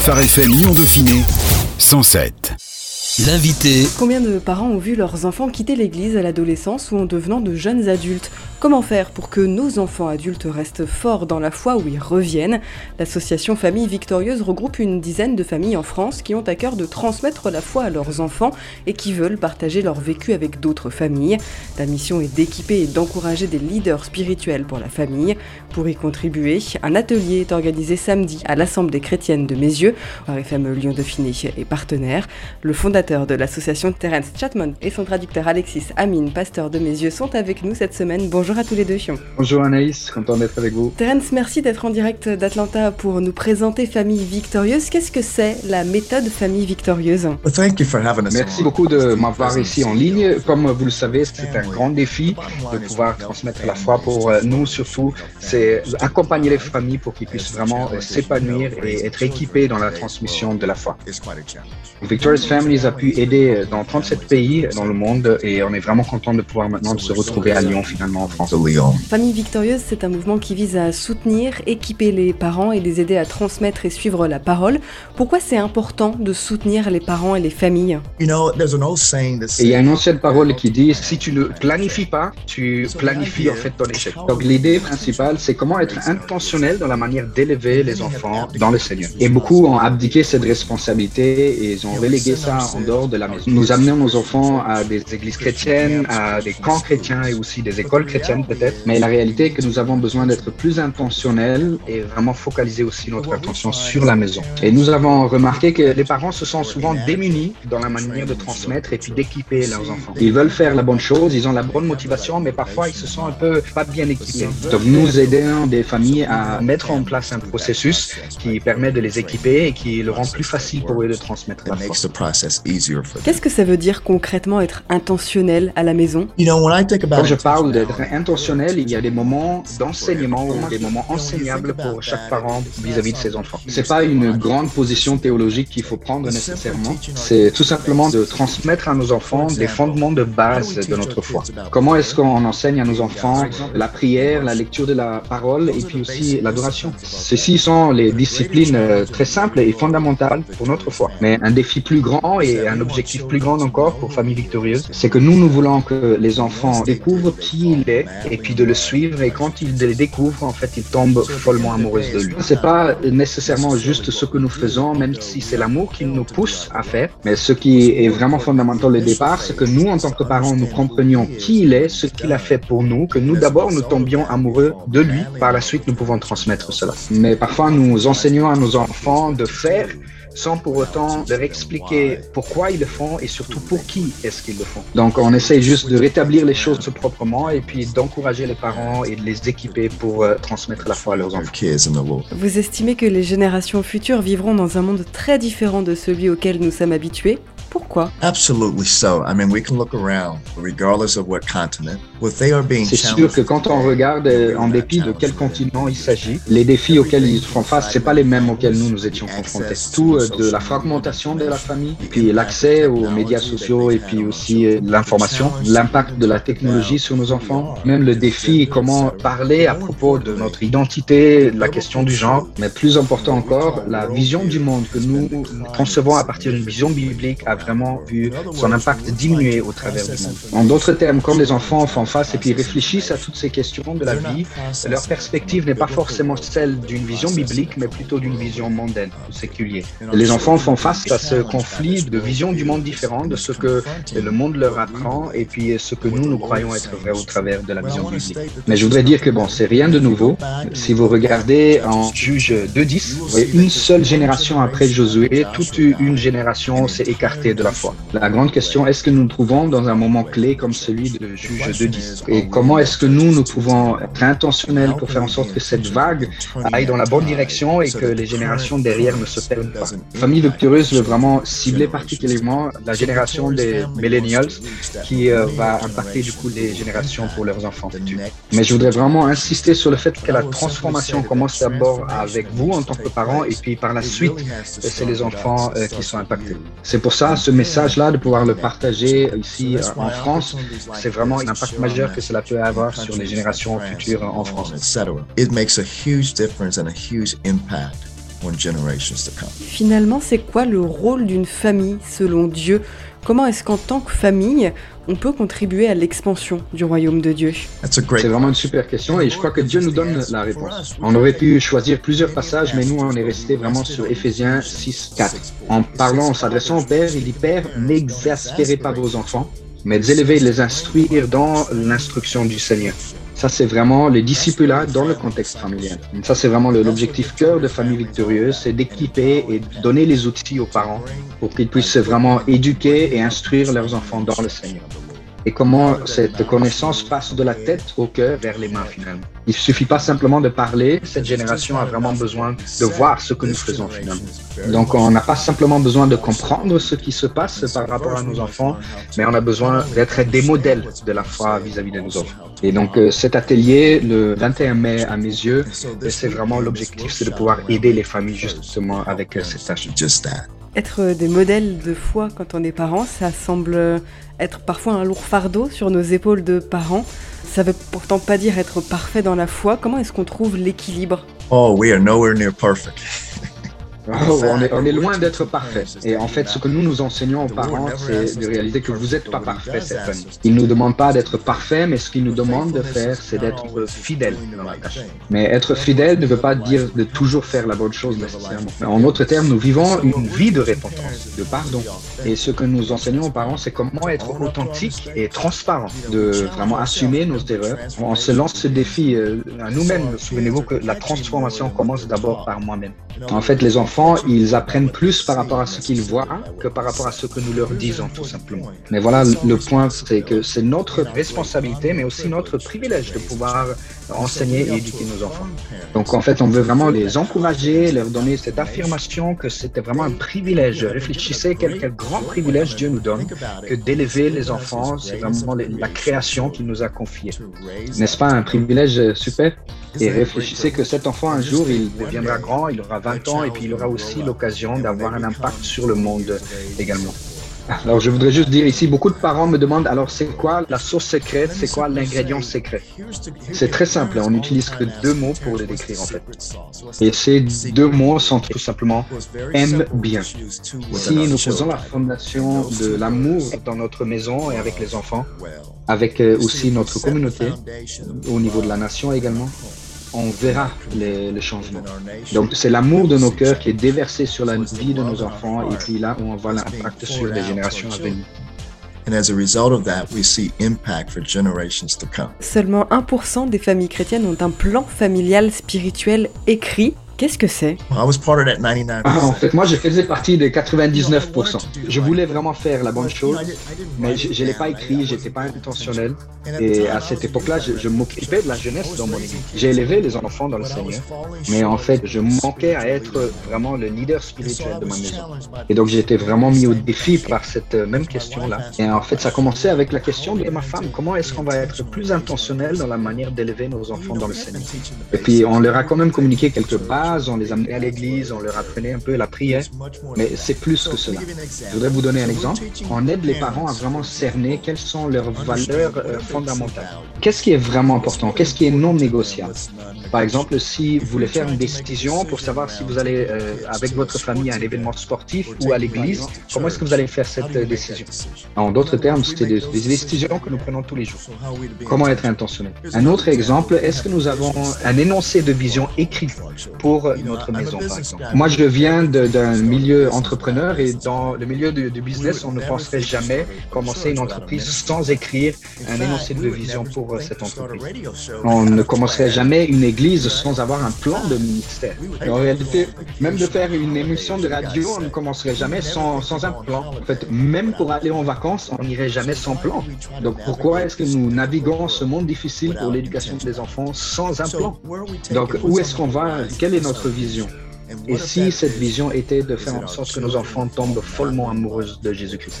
Phare FM Lyon Dauphiné 107. L'invité. Combien de parents ont vu leurs enfants quitter l'église à l'adolescence ou en devenant de jeunes adultes? Comment faire pour que nos enfants adultes restent forts dans la foi ou y reviennent? L'association Famille Victorieuse regroupe une dizaine de familles en France qui ont à cœur de transmettre la foi à leurs enfants et qui veulent partager leur vécu avec d'autres familles. La mission est d'équiper et d'encourager des leaders spirituels pour la famille. Pour y contribuer, un atelier est organisé samedi à l'Assemblée chrétienne de Mézieux. RFM Lyon Dauphiné est partenaire. Le fondateur de l'association Terence Chatman et son traducteur Alexis Amine, pasteur de Mézieux, sont avec nous cette semaine. Bonjour à tous les deux. Bonjour Anaïs, content d'être avec vous. Terence, merci d'être en direct d'Atlanta pour nous présenter Famille Victorieuse. Qu'est-ce que c'est la méthode Famille Victorieuse? Merci beaucoup de m'avoir ici en ligne. Comme vous le savez, c'est un grand défi de pouvoir transmettre la foi pour euh, nous surtout. C'est accompagner les familles pour qu'ils puissent vraiment euh, s'épanouir et être équipés dans la transmission de la foi. Victorious Families a pu aider euh, dans 37 pays dans le monde et on est vraiment content de pouvoir maintenant se retrouver à Lyon finalement en France. Famille Victorieuse, c'est un mouvement qui vise à soutenir, équiper les parents et les aider à transmettre et suivre la parole. Pourquoi c'est important de soutenir les parents et les familles? Il y a une ancienne parole qui dit si tu ne planifies pas, tu planifies en fait ton échec. Donc l'idée principale, c'est comment être intentionnel dans la manière d'élever les enfants dans le Seigneur. Et beaucoup ont abdiqué cette responsabilité et ils ont relégué ça en dehors de la maison. Nous amenons nos enfants à des églises chrétiennes, à des camps chrétiens et aussi des écoles chrétiennes peut-être. Mais la réalité est que nous avons besoin d'être plus intentionnels et vraiment focaliser aussi notre attention sur la maison. Et nous avons remarqué que les parents se sentent souvent démunis dans la manière de transmettre et puis d'équiper leurs enfants. Ils veulent faire la bonne chose, ils ont la bonne motivation, mais parfois ils se sentent un peu pas bien équipés. Donc nous aidons des familles à mettre en place un processus qui permet de les équiper et qui le rend plus facile pour eux de transmettre la foi. Qu'est-ce que ça veut dire concrètement être intentionnel à la maison? Quand je parle d'être intentionnel, il y a des moments d'enseignement ou des moments enseignables pour chaque parent vis-à-vis de ses enfants. C'est pas une grande position théologique qu'il faut prendre nécessairement. C'est tout simplement de transmettre à nos enfants des fondements de base de notre foi. Comment est-ce qu'on enseigne à nos enfants la prière, la lecture de la parole et puis aussi l'adoration? Ceci sont les disciplines euh, très simples et fondamentales pour notre foi. Mais un défi plus grand et un objectif plus grand encore pour Famille Victorieuse, c'est que nous, nous voulons que les enfants découvrent qui il est et puis de le suivre. Et quand ils le découvrent, en fait, ils tombent follement amoureux de lui. C'est pas nécessairement juste ce que nous faisons, même si c'est l'amour qui nous pousse à faire. Mais ce qui est vraiment fondamental au départ, c'est que nous, en tant que parents, nous comprenions qui il est, ce qu'il a fait pour nous, que nous d'abord nous tombions amoureux de lui. Par la suite, nous pouvons transmettre cela. Mais parfois, nous enseignons à nos enfants de faire sans pour autant leur expliquer pourquoi ils le font et surtout pour qui est-ce qu'ils le font. Donc on essaye juste de rétablir les choses proprement et puis d'encourager les parents et de les équiper pour euh, transmettre la foi à leurs enfants. Vous estimez que les générations futures vivront dans un monde très différent de celui auquel nous sommes habitués? Pourquoi? Absolutely so. I mean, we can look around, regardless of what continent. C'est sûr que quand on regarde, euh, en dépit de quel continent il s'agit, les défis auxquels ils font face, c'est pas les mêmes auxquels nous nous étions confrontés. Tout euh, de la fragmentation de la famille, puis l'accès aux médias sociaux et puis aussi euh, l'information, l'impact de la technologie sur nos enfants, même le défi comment parler à propos de notre identité, la question du genre, mais plus important encore, la vision du monde que nous concevons à partir d'une vision biblique vraiment vu son impact diminuer au travers du monde. En d'autres termes, quand les enfants font face et puis réfléchissent à toutes ces questions de la vie, leur perspective n'est pas forcément celle d'une vision biblique, mais plutôt d'une vision mondaine ou séculière. Les enfants font face à ce conflit de vision du monde différent de ce que le monde leur apprend et puis ce que nous, nous croyons être vrai au travers de la vision biblique. Mais je voudrais dire que bon, c'est rien de nouveau. Si vous regardez en Juge 2.10, une seule génération après Josué, toute une génération s'est écartée de la foi. La grande question, est-ce que nous nous trouvons dans un moment clé comme celui de Juge 2.10 et comment est-ce que nous, nous pouvons être intentionnels pour faire en sorte que cette vague aille dans la bonne direction et que les générations derrière ne se perdent pas? Famille Victorieuse veut vraiment cibler particulièrement la génération des millennials qui euh, va impacter du coup les générations pour leurs enfants Mais je voudrais vraiment insister sur le fait que la transformation commence d'abord avec vous en tant que parents et puis par la suite, c'est les enfants euh, qui sont impactés. C'est pour ça, ce message-là, de pouvoir le partager ici euh, en France, c'est vraiment un impact majeur que cela peut avoir sur les générations futures en France. It makes a huge difference and a huge impact Finalement, c'est quoi le rôle d'une famille selon Dieu? Comment est-ce qu'en tant que famille, on peut contribuer à l'expansion du royaume de Dieu C'est vraiment une super question et je crois que Dieu nous donne la réponse. On aurait pu choisir plusieurs passages, mais nous, on est resté vraiment sur Éphésiens 6, 4. En parlant, en s'adressant au Père, il dit Père, n'exaspérez pas vos enfants, mais élevez les instruire dans l'instruction du Seigneur. Ça, c'est vraiment les disciples-là dans le contexte familial. Ça, c'est vraiment l'objectif cœur de Famille Victorieuse, c'est d'équiper et donner les outils aux parents pour qu'ils puissent vraiment éduquer et instruire leurs enfants dans le Seigneur et comment cette connaissance passe de la tête au cœur vers les mains finalement. Il suffit pas simplement de parler, cette génération a vraiment besoin de voir ce que nous faisons finalement. Donc on n'a pas simplement besoin de comprendre ce qui se passe par rapport à nos enfants, mais on a besoin d'être des modèles de la foi vis-à-vis de nos enfants. Et donc euh, cet atelier, le 21 mai à mes yeux, c'est vraiment l'objectif, c'est de pouvoir aider les familles justement avec euh, cette tâche. Être des modèles de foi quand on est parent, ça semble être parfois un lourd fardeau sur nos épaules de parents. Ça veut pourtant pas dire être parfait dans la foi. Comment est-ce qu'on trouve l'équilibre? Oh, we are nowhere near perfect. Oh, on, est, loin d'être parfait. Et en fait, ce que nous nous enseignons aux parents, c'est de réaliser que vous n'êtes pas parfait, cette famille. Ils ne nous demandent pas d'être parfait, mais ce qu'ils nous demandent de faire, c'est d'être fidèle dans la tâche. Mais être fidèle ne veut pas dire de toujours faire la bonne chose nécessairement. En d'autres termes, nous vivons une vie de repentance, de pardon. Et ce que nous enseignons aux parents, c'est comment être authentique et transparent, de vraiment assumer nos erreurs. On se lance ce défi euh, à nous-mêmes. Souvenez-vous que la transformation commence d'abord par moi-même. En fait, les ils apprennent plus par rapport à ce qu'ils voient que par rapport à ce que nous leur disons, tout simplement. Mais voilà, le point, c'est que c'est notre responsabilité, mais aussi notre privilège de pouvoir enseigner et éduquer nos enfants. Donc, en fait, on veut vraiment les encourager, leur donner cette affirmation que c'était vraiment un privilège. Réfléchissez quel, quel grand privilège Dieu nous donne que d'élever les enfants. C'est vraiment la création qu'il nous a confiée. N'est-ce pas un privilège super? Et réfléchissez que cet enfant, un jour, il deviendra grand, il aura 20 ans et puis il aura aussi l'occasion d'avoir un impact sur le monde également. Alors, je voudrais juste dire ici, beaucoup de parents me demandent alors c'est quoi la sauce secrète, c'est quoi l'ingrédient secret? C'est très simple, on n'utilise que deux mots pour le décrire en fait. Et ces deux mots sont tout simplement aime bien. Si nous posons la fondation de l'amour dans notre maison et avec les enfants, avec euh, aussi notre communauté, au niveau de la nation également, on verra les, le changement. Donc c'est l'amour de nos cœurs qui est déversé sur la vie de nos enfants et puis là on voit l'impact sur les générations à venir. Seulement 1% des familles chrétiennes ont un plan familial spirituel écrit Qu'est-ce que c'est? Ah, En fait, moi, je faisais partie des 99%. Je voulais vraiment faire la bonne chose, mais je ne l'ai pas écrit, je n'étais pas intentionnel. Et à cette époque-là, je, m'occupais de la jeunesse dans mon église. J'ai élevé les enfants dans le Seigneur, mais en fait, je manquais à être vraiment le leader spirituel de ma maison. Et donc, été vraiment mis au défi par cette même question-là. Et en fait, ça a commencé avec la question de ma femme, comment est-ce qu'on va être plus intentionnel dans la manière d'élever nos enfants dans le Seigneur Et puis, on leur a quand même communiqué quelque part on les amenait à l'église, on leur apprenait un peu la prière, mais c'est plus que cela. Je voudrais vous donner un exemple. On aide les parents à vraiment cerner quelles sont leurs valeurs euh, fondamentales. Qu'est-ce qui est vraiment important? Qu'est-ce qui est non négociable? Par exemple, si vous voulez faire une décision pour savoir si vous allez euh, avec votre famille à un événement sportif ou à l'église, comment est-ce que vous allez faire cette euh, décision? En d'autres termes, c'est des, des décisions que nous prenons tous les jours. Comment être intentionnel? Un autre exemple, est-ce que nous avons un énoncé de vision écrit pour notre maison, par exemple. Moi, je viens d'un milieu entrepreneur et dans le milieu du, business, on ne penserait jamais commencer une entreprise sans écrire un énoncé de vision pour euh, cette entreprise. On ne commencerait jamais une église sans avoir un plan de ministère. En réalité, même de faire une émission de radio, on ne commencerait jamais sans, sans un plan. En fait, même pour aller en vacances, on n'irait jamais sans plan. Donc, pourquoi est-ce que nous naviguons ce monde difficile pour l'éducation des enfants sans un plan? Donc, où est-ce qu'on va? Quel est notre notre vision. Et si cette vision était de faire en sorte que nos enfants tombent follement amoureux de Jésus-Christ.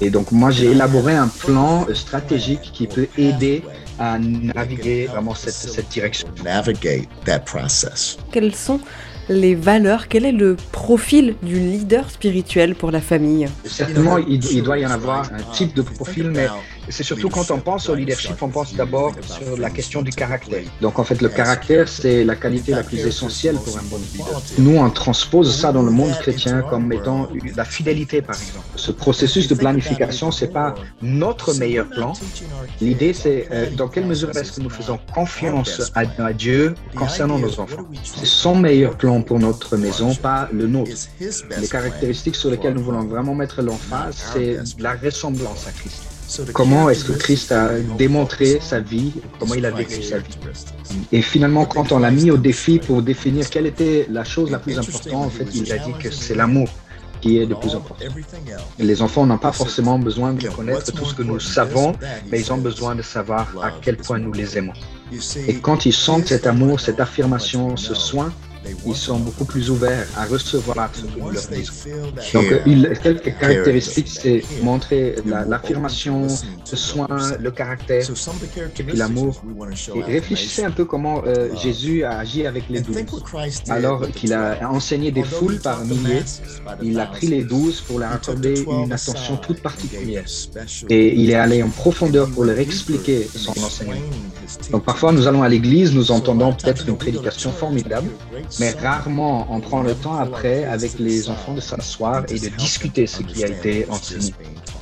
Et donc moi j'ai élaboré un plan stratégique qui peut aider à naviguer vraiment cette, cette direction. Navigate that process. Quelles sont les valeurs? Quel est le profil du leader spirituel pour la famille? Certainement, il, il, doit y en avoir un type de profil, mais c'est surtout quand on pense au leadership, on pense d'abord sur la question du caractère. Donc en fait, le caractère, c'est la qualité la plus essentielle pour un bon leader. Nous, on transpose ça dans le monde chrétien comme étant la fidélité, par exemple. Ce processus de planification, c'est pas notre meilleur plan. L'idée, c'est euh, dans quelle mesure est-ce que nous faisons confiance à, à Dieu concernant nos enfants? C'est son meilleur plan pour notre maison, pas le nôtre. Les caractéristiques sur lesquelles nous voulons vraiment mettre l'emphase, c'est la ressemblance à Christ. Comment est-ce que Christ a démontré sa vie, comment il a vécu sa vie. Et finalement, quand on l'a mis au défi pour définir quelle était la chose la plus importante, en fait, il a dit que c'est l'amour qui est de plus important. Les enfants n'ont pas forcément besoin de connaître tout ce que nous savons, mais ils ont besoin de savoir à quel point nous les aimons. Et quand ils sentent cet amour, cette affirmation, ce soin, ils sont beaucoup plus ouverts à recevoir ce que nous leur disons. Donc, il, quelques caractéristiques, c'est montrer l'affirmation, le soin, le caractère, et puis l'amour. Et réfléchissez un peu comment euh, Jésus a agi avec les douze. Alors qu'il a enseigné des foules par milliers, il a pris les douze pour leur accorder une attention toute particulière. Et il est allé en profondeur pour leur expliquer son enseignement. Donc parfois, nous allons à l'église, nous entendons peut-être une prédication formidable, mais rarement on prend le temps après avec les enfants de s'asseoir et de discuter ce qui a été enseigné.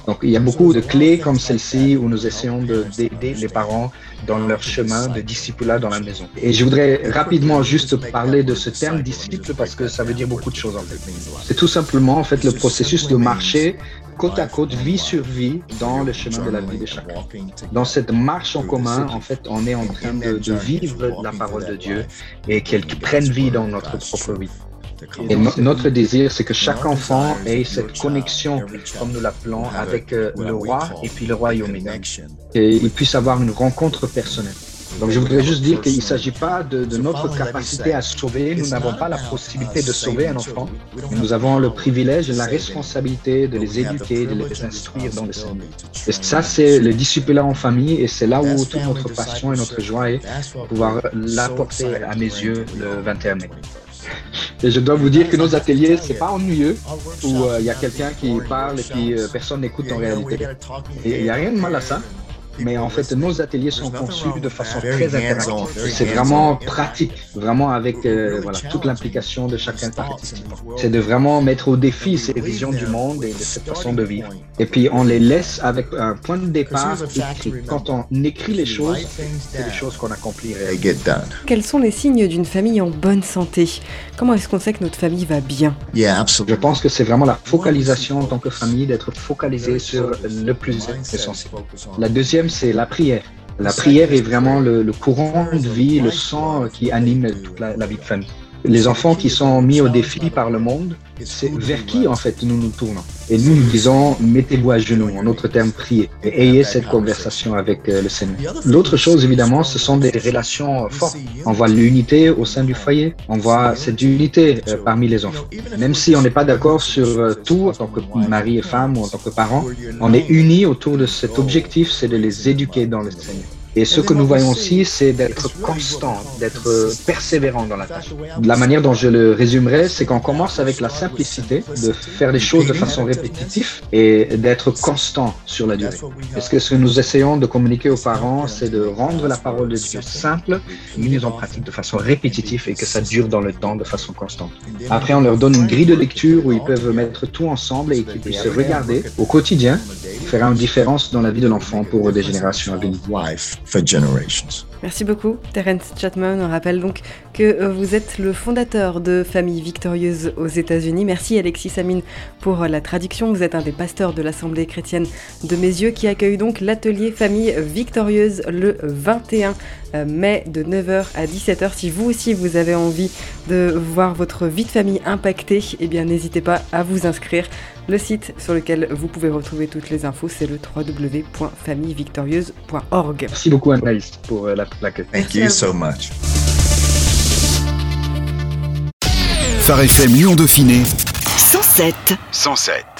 Donc il y a beaucoup de clés comme celle-ci où nous essayons d'aider les parents dans leur chemin de disciple dans la maison. Et je voudrais rapidement juste parler de ce terme disciple parce que ça veut dire beaucoup de choses en fait. C'est tout simplement en fait le processus de marcher côte à côte, vie sur vie, dans le chemin de la vie de chacun. Dans cette marche en commun, en fait, on est en train de, vivre la parole de Dieu et qu'elle prenne vie dans notre propre vie. Et notre désir, c'est que chaque enfant ait cette connexion, comme nous l'appelons, avec euh, le roi et puis le royaume. Et il puisse avoir une rencontre personnelle. Donc je voudrais juste dire qu'il ne s'agit pas de, notre capacité à sauver. Nous n'avons pas la possibilité de sauver un enfant. nous avons le privilège et la responsabilité de les éduquer, de les instruire dans le Seigneur. Et ça, c'est le disciple en famille et c'est là où toute notre passion et notre joie est, pouvoir l'apporter à mes yeux le 21 mai. Et je dois vous dire que nos ateliers, c'est pas ennuyeux, où euh, il y a quelqu'un qui parle et puis euh, personne n'écoute en réalité. Il n'y a rien de mal à ça. Mais en fait, nos ateliers sont conçus de façon très interactive. C'est vraiment pratique, vraiment avec euh, voilà, toute l'implication de chacun participant. C'est de vraiment mettre au défi ces visions du monde et de cette façon de vivre. Et puis, on les laisse avec un point de départ écrit. Quand on écrit les choses, c'est des choses qu'on accomplit Quels sont les signes d'une famille en bonne santé? Comment est-ce qu'on sait que notre famille va bien? Je pense que c'est vraiment la focalisation en tant que famille, d'être focalisé sur le plus essentiel. La deuxième c'est la prière. La prière est vraiment le, courant de vie, le sang qui anime toute la vie de famille les enfants qui sont mis au défi par le monde, c'est vers qui en fait nous nous tournons? Et nous nous disons, mettez-vous à genoux, en autre terme, priez, et ayez cette conversation avec euh, le Seigneur. L'autre chose, évidemment, ce sont des relations fortes. On voit l'unité au sein du foyer, on voit cette unité euh, parmi les enfants. Même si on n'est pas d'accord sur euh, tout en tant que mari et femme ou en tant que parents, on est unis autour de cet objectif, c'est de les éduquer dans le Seigneur. Et ce que nous voyons aussi, c'est d'être constant, d'être persévérant dans la tâche. La manière dont je le résumerai, c'est qu'on commence avec la simplicité, de faire les choses de façon répétitive et d'être constant sur la durée. Parce que ce que nous essayons de communiquer aux parents, c'est de rendre la parole de Dieu simple, mise en pratique de façon répétitive et que ça dure dans le temps de façon constante. Après, on leur donne une grille de lecture où ils peuvent mettre tout ensemble et qu'ils puissent se regarder au quotidien, faire une différence dans la vie de l'enfant pour des générations à venir. Merci beaucoup, Terence Chapman. On rappelle donc que euh, vous êtes le fondateur de Famille Victorieuse aux États-Unis. Merci Alexis Samine pour la traduction. Vous êtes un des pasteurs de l'Assemblée chrétienne de Mes Yeux qui accueille donc l'atelier Famille Victorieuse le 21 euh, mai de 9h à 17h. Si vous aussi vous avez envie de voir votre vie de famille impactée, eh bien n'hésitez pas à vous inscrire. Le site sur lequel vous pouvez retrouver toutes les infos, c'est le www.famillevictorieuse.org. Merci beaucoup Anaïs pour euh, la plaque. Thank you so much. Phare FM Lyon Dauphiné 107 107